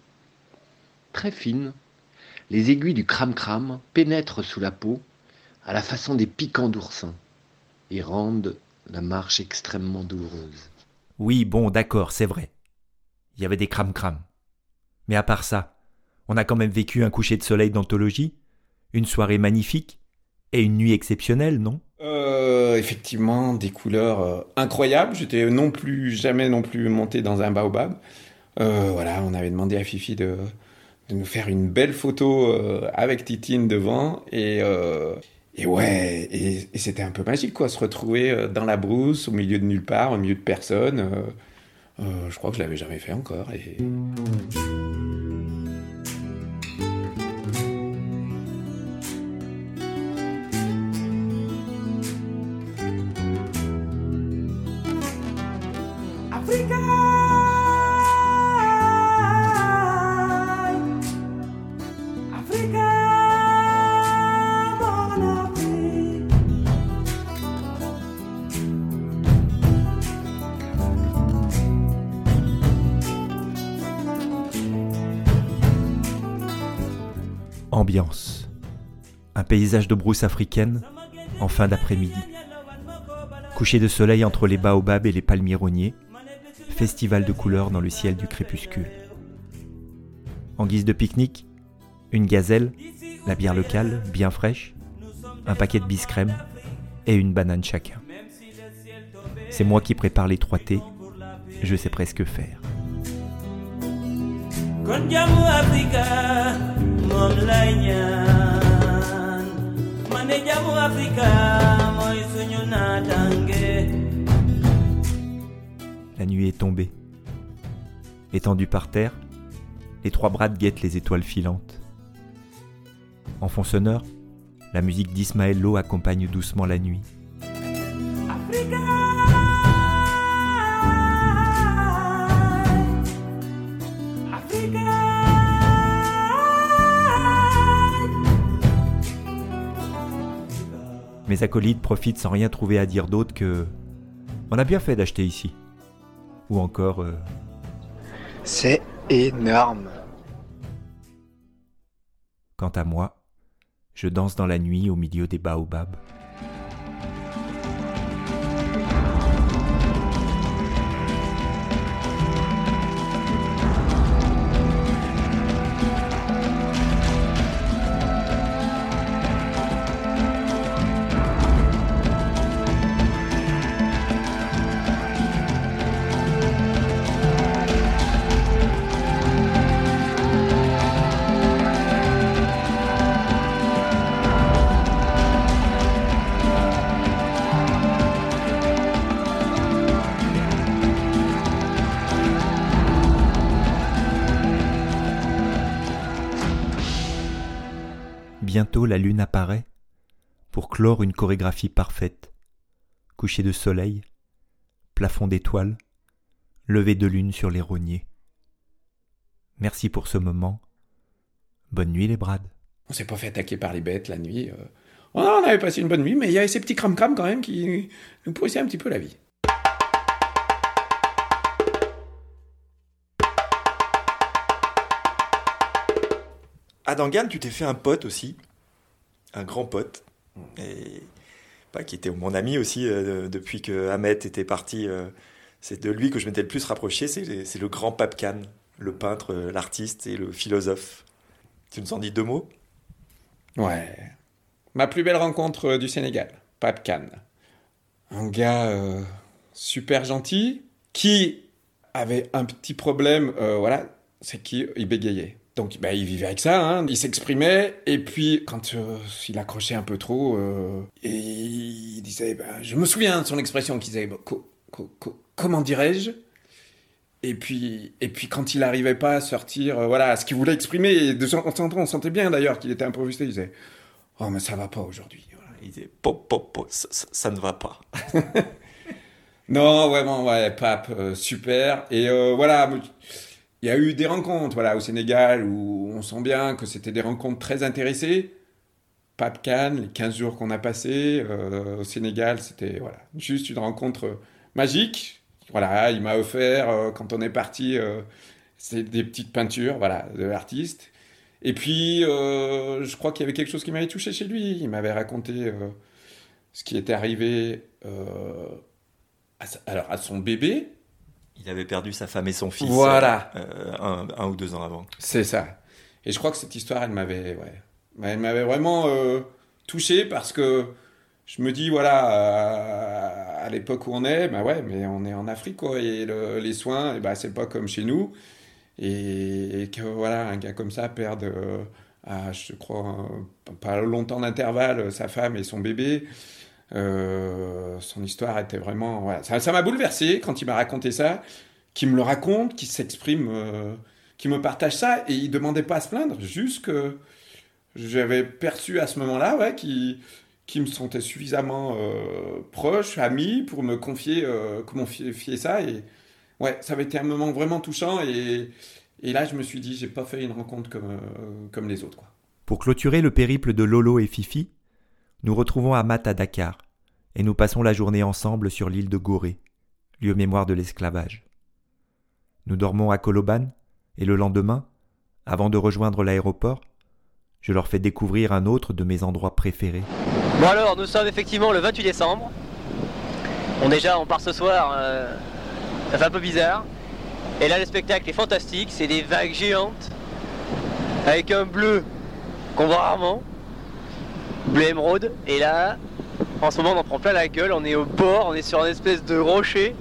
Très fines, les aiguilles du cram-cram pénètrent sous la peau à la façon des piquants d'oursin et rendent la marche extrêmement douloureuse. Oui, bon, d'accord, c'est vrai. Il y avait des cram-cram. Mais à part ça, on a quand même vécu un coucher de soleil d'anthologie, une soirée magnifique et une nuit exceptionnelle, non? Euh, effectivement, des couleurs euh, incroyables. J'étais non plus jamais non plus monté dans un baobab. Euh, voilà, on avait demandé à Fifi de, nous faire une belle photo avec Titine devant et ouais, et, c'était un peu magique quoi, se retrouver dans la brousse, au milieu de nulle part, au milieu de personne. Euh, je crois que je l'avais jamais fait encore. Et... paysage de brousse africaine en fin d'après-midi. Coucher de soleil entre les baobabs et les palmiers festival de couleurs dans le ciel du crépuscule. En guise de pique-nique, une gazelle, la bière locale, bien fraîche, un paquet de biscrème et une banane chacun. C'est moi qui prépare les trois thés, je sais presque faire. Afrika suñu La nuit est tombée. Étendus par terre, les trois brades guettent les étoiles filantes. En fond sonore, la musique d'Ismaël Lo accompagne doucement la nuit. Mes acolytes profitent sans rien trouver à dire d'autre que On a bien fait d'acheter ici. Ou encore euh, C'est énorme. Quant à moi, je danse dans la nuit au milieu des baobabs. Clore une chorégraphie parfaite. Coucher de soleil, plafond d'étoiles, lever de lune sur les rogniers. Merci pour ce moment. Bonne nuit les brades. On s'est pas fait attaquer par les bêtes la nuit. euh. On on avait passé une bonne nuit, mais il y avait ces petits cram-cram quand même qui nous pourrissaient un petit peu la vie. À Dangan, tu t'es fait un pote aussi, un grand pote, et qui était mon ami aussi euh, depuis que Ahmet était parti. euh, c'est de lui que je m'étais le plus rapproché. C'est le grand Pape Khan, le peintre, euh, l'artiste et le philosophe. Tu nous en dis deux mots? Ouais. Ma plus belle rencontre du Sénégal, Pape Khan. Un gars super gentil qui avait un petit problème, voilà, c'est qu'il bégayait. Donc bah, il vivait avec ça, hein. il s'exprimait, et puis quand euh, il accrochait un peu trop, euh, et il disait, bah, je me souviens de son expression qu'il disait, bah, co- co- co- comment dirais-je? Et puis, et puis quand il n'arrivait pas à sortir, euh, voilà, ce qu'il voulait exprimer, et de temps en temps, on sentait bien d'ailleurs qu'il était improvisé, il disait, oh mais ça va pas aujourd'hui. Il disait, pop, pop, pop, ça, ça- ça ne va pas. (laughs) Non, vraiment, ouais, Pape, super. Et voilà, il y a eu des rencontres voilà, au Sénégal où on sent bien que c'était des rencontres très intéressées. Pape Cannes, les 15 jours qu'on a passés euh, au Sénégal, c'était voilà, juste une rencontre magique. Voilà, il m'a offert, euh, quand on est parti, euh, c'est des petites peintures voilà, de l'artiste. Et puis, euh, je crois qu'il y avait quelque chose qui m'avait touché chez lui. Il m'avait raconté euh, ce qui était arrivé euh, alors, à son bébé. Il avait perdu sa femme et son fils Voilà. euh, un, un ou deux ans avant. C'est ça. Et je crois que cette histoire, elle m'avait, ouais, elle m'avait vraiment euh, touché parce que je me dis, voilà, euh, à l'époque où on est, bah ouais, mais on est en Afrique, quoi, et le- les soins, eh ben, c'est pas comme chez nous. Et, et que, voilà, un gars comme ça perde, euh, à, je crois, pas longtemps d'intervalle, sa femme et son bébé. Euh, son histoire était vraiment. Ça m'a bouleversé quand il m'a raconté ça, qu'il me le raconte, qu'il s'exprime, euh, qu'il me partage ça, et il demandait pas à se plaindre, juste que j'avais perçu à ce moment-là, ouais, qu'il qu'il me sentait suffisamment euh, proche, ami, pour me confier, confier ça, et ouais, ça avait été un moment vraiment touchant, et, et là je me suis dit, j'ai pas fait une rencontre comme, comme les autres. Pour clôturer le périple de Lolo et Fifi, nous retrouvons Amat à Dakar et nous passons la journée ensemble sur l'île de Gorée, lieu mémoire de l'esclavage. Nous dormons à Koloban et le lendemain, avant de rejoindre l'aéroport, je leur fais découvrir un autre de mes endroits préférés. Bon alors, nous sommes effectivement le 28 décembre. On déjà, on part ce soir. euh, ça fait un peu bizarre. Et là, le spectacle est fantastique. C'est des vagues géantes avec un bleu qu'on voit rarement, bleu émeraude. Et là, en ce moment, on en prend plein la gueule. On est au bord, on est sur une espèce de rocher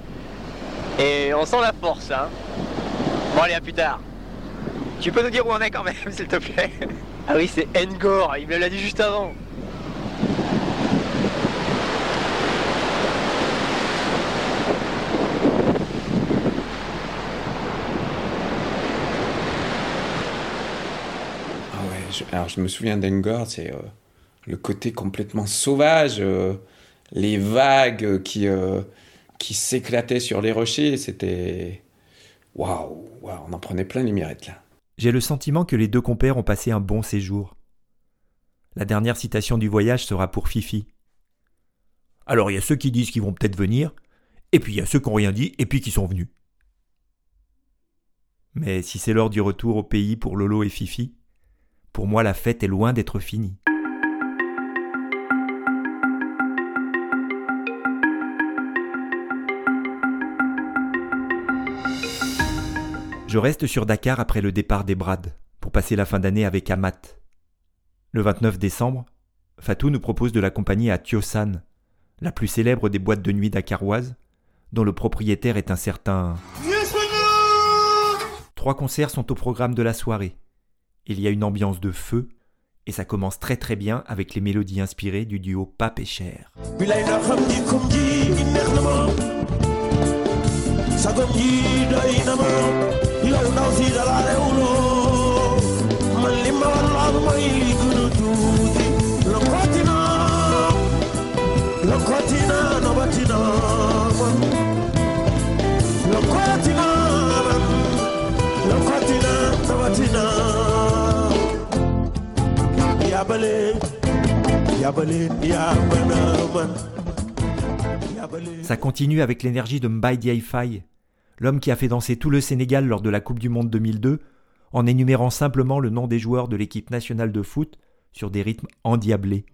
et on sent la force. Hein. Bon, allez, à plus tard. Tu peux nous dire où on est quand même, (laughs) s'il te plaît Ah oui, c'est Ngor. Il me l'a dit juste avant. Ah ouais, alors je me souviens d'Engor, c'est euh, le côté complètement sauvage, euh, les vagues qui, euh, qui s'éclataient sur les rochers, c'était... Waouh, waouh, on en prenait plein les mirettes là. J'ai le sentiment que les deux compères ont passé un bon séjour. La dernière citation du voyage sera pour Fifi. Alors il y a ceux qui disent qu'ils vont peut-être venir, et puis il y a ceux qui n'ont rien dit, et puis qui sont venus. Mais si c'est l'heure du retour au pays pour Lolo et Fifi, pour moi la fête est loin d'être finie. Je reste sur Dakar après le départ des Brades, pour passer la fin d'année avec Amat. Le 29 décembre, Fatou nous propose de l'accompagner à Tiosan, la plus célèbre des boîtes de nuit dakaroises, dont le propriétaire est un certain... Trois concerts sont au programme de la soirée. Il y a une ambiance de feu, et ça commence très très bien avec les mélodies inspirées du duo Pape et Cher. Ça continue avec l'énergie de Mbaye Diaye l'homme qui a fait danser tout le Sénégal lors de la Coupe du Monde 2002, en énumérant simplement le nom des joueurs de l'équipe nationale de foot sur des rythmes endiablés.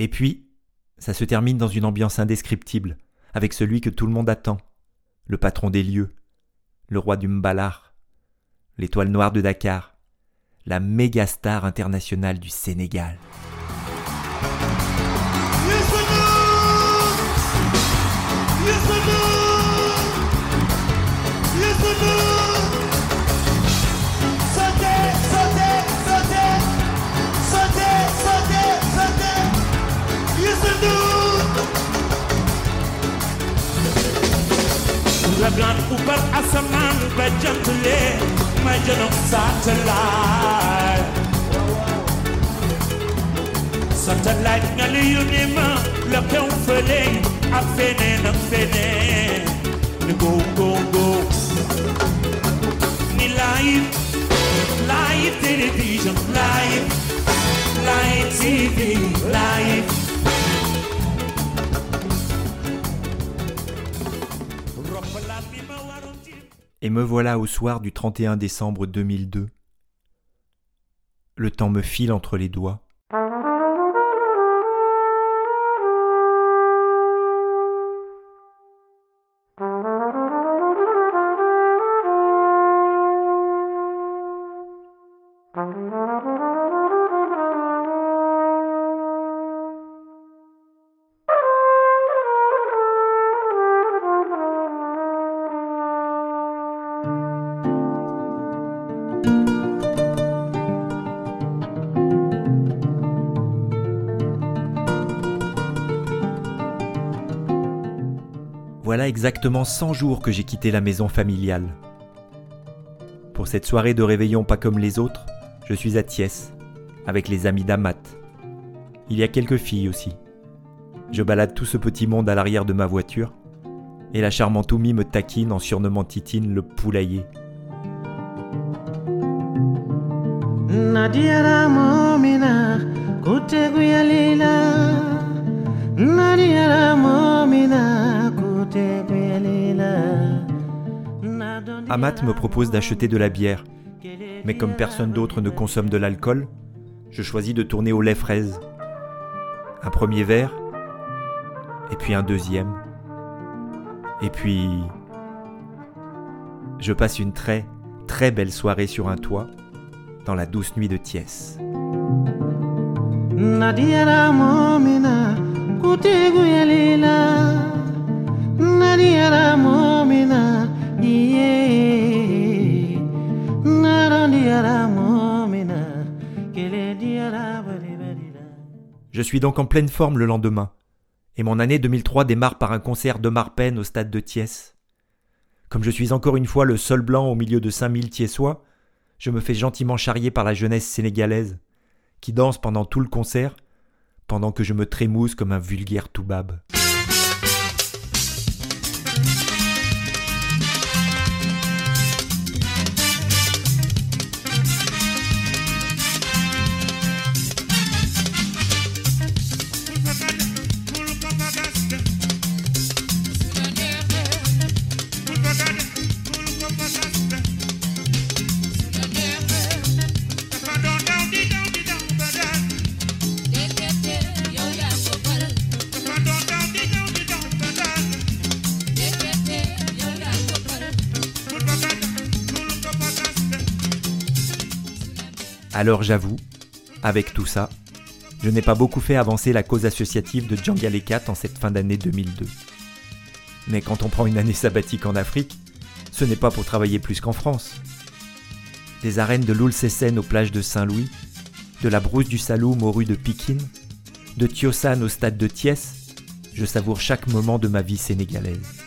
Et puis, ça se termine dans une ambiance indescriptible, avec celui que tout le monde attend, le patron des lieux, le roi du Mbalar, l'étoile noire de Dakar, la méga star internationale du Sénégal. Satellite. Satellite ngali yunima la pew fele a fene na fene. Ni go go Et me voilà au soir du 31 décembre 2002. Le temps me file entre les doigts. Exactement 100 jours que j'ai quitté la maison familiale. Pour cette soirée de réveillon pas comme les autres, je suis à Thiès, avec les amis d'Amat. Il y a quelques filles aussi. Je balade tout ce petit monde à l'arrière de ma voiture, et la charmante Oumi me taquine en surnommant Titine le poulailler. Amat me propose d'acheter de la bière, mais comme personne d'autre ne consomme de l'alcool, je choisis de tourner au lait fraise. Un premier verre, et puis un deuxième, et puis... Je passe une très, très belle soirée sur un toit, dans la douce nuit de Thiès. Je suis donc en pleine forme le lendemain, et mon année 2003 démarre par un concert de Marpen au stade de Thiès. Comme je suis encore une fois le seul blanc au milieu de 5000 Thiessois, je me fais gentiment charrier par la jeunesse sénégalaise, qui danse pendant tout le concert, pendant que je me trémousse comme un vulgaire toubab. Alors j'avoue, avec tout ça, je n'ai pas beaucoup fait avancer la cause associative de Djangalekat en cette fin d'année 2002. Mais quand on prend une année sabbatique en Afrique, ce n'est pas pour travailler plus qu'en France. Des arènes de l'Oulcesen aux plages de Saint-Louis, de la brousse du Saloum aux rues de Pikine, de Tiosan au stade de Thiès, je savoure chaque moment de ma vie sénégalaise.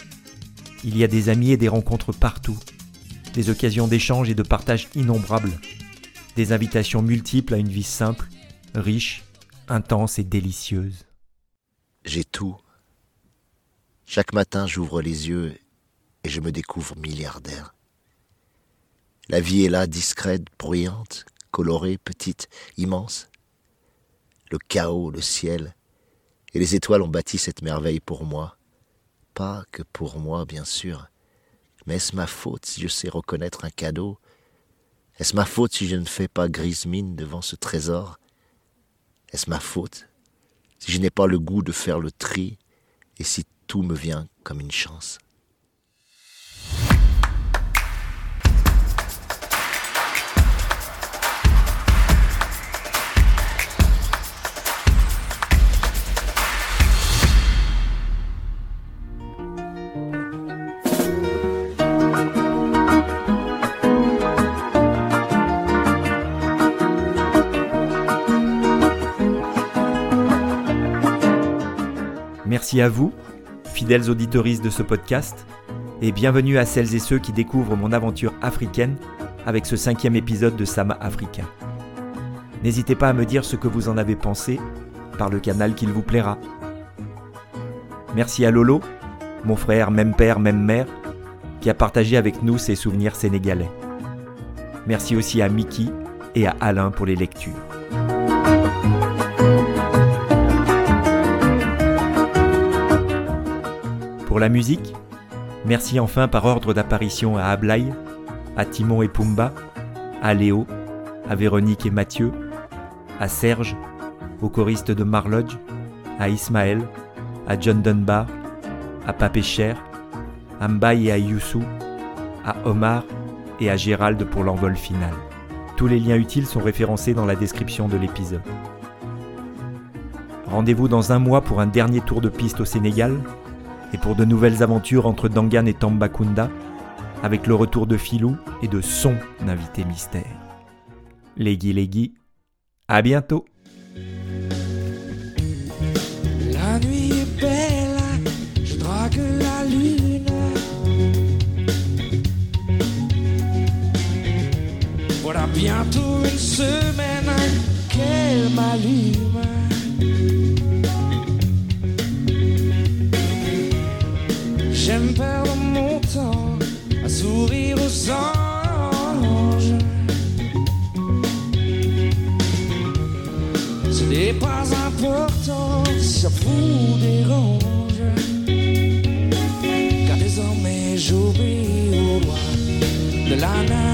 Il y a des amis et des rencontres partout, des occasions d'échange et de partage innombrables, des invitations multiples à une vie simple, riche, intense et délicieuse. J'ai tout. Chaque matin, j'ouvre les yeux et je me découvre milliardaire. La vie est là, discrète, bruyante, colorée, petite, immense. Le chaos, le ciel et les étoiles ont bâti cette merveille pour moi. Pas que pour moi, bien sûr. Mais est-ce ma faute si je sais reconnaître un cadeau Est-ce ma faute si je ne fais pas grise mine devant ce trésor? Est-ce ma faute si je n'ai pas le goût de faire le tri et si tout me vient comme une chance? Merci à vous, fidèles auditoristes de ce podcast, et bienvenue à celles et ceux qui découvrent mon aventure africaine avec ce cinquième épisode de Sama Africa. N'hésitez pas à me dire ce que vous en avez pensé par le canal qu'il vous plaira. Merci à Lolo, mon frère même père même mère, qui a partagé avec nous ses souvenirs sénégalais. Merci aussi à Mickey et à Alain pour les lectures. Pour la musique, merci enfin par ordre d'apparition à Ablaï, à Timon et Pumba, à Léo, à Véronique et Mathieu, à Serge, au choriste de Marlodge, à Ismaël, à John Dunbar, à Papé Cher, à Mbaye et à Youssou, à Omar et à Gérald pour l'envol final. Tous les liens utiles sont référencés dans la description de l'épisode. Rendez-vous dans un mois pour un dernier tour de piste au Sénégal et pour de nouvelles aventures entre Dangan et Tambacounda, avec le retour de Filou et de son invité mystère. Legui Legui, à bientôt La nuit est belle, je drague la lune. Voilà bientôt une semaine qu'elle m'allume. Ce n'est pas important si ça vous dérange. Car désormais j'obéis aux lois de la nature.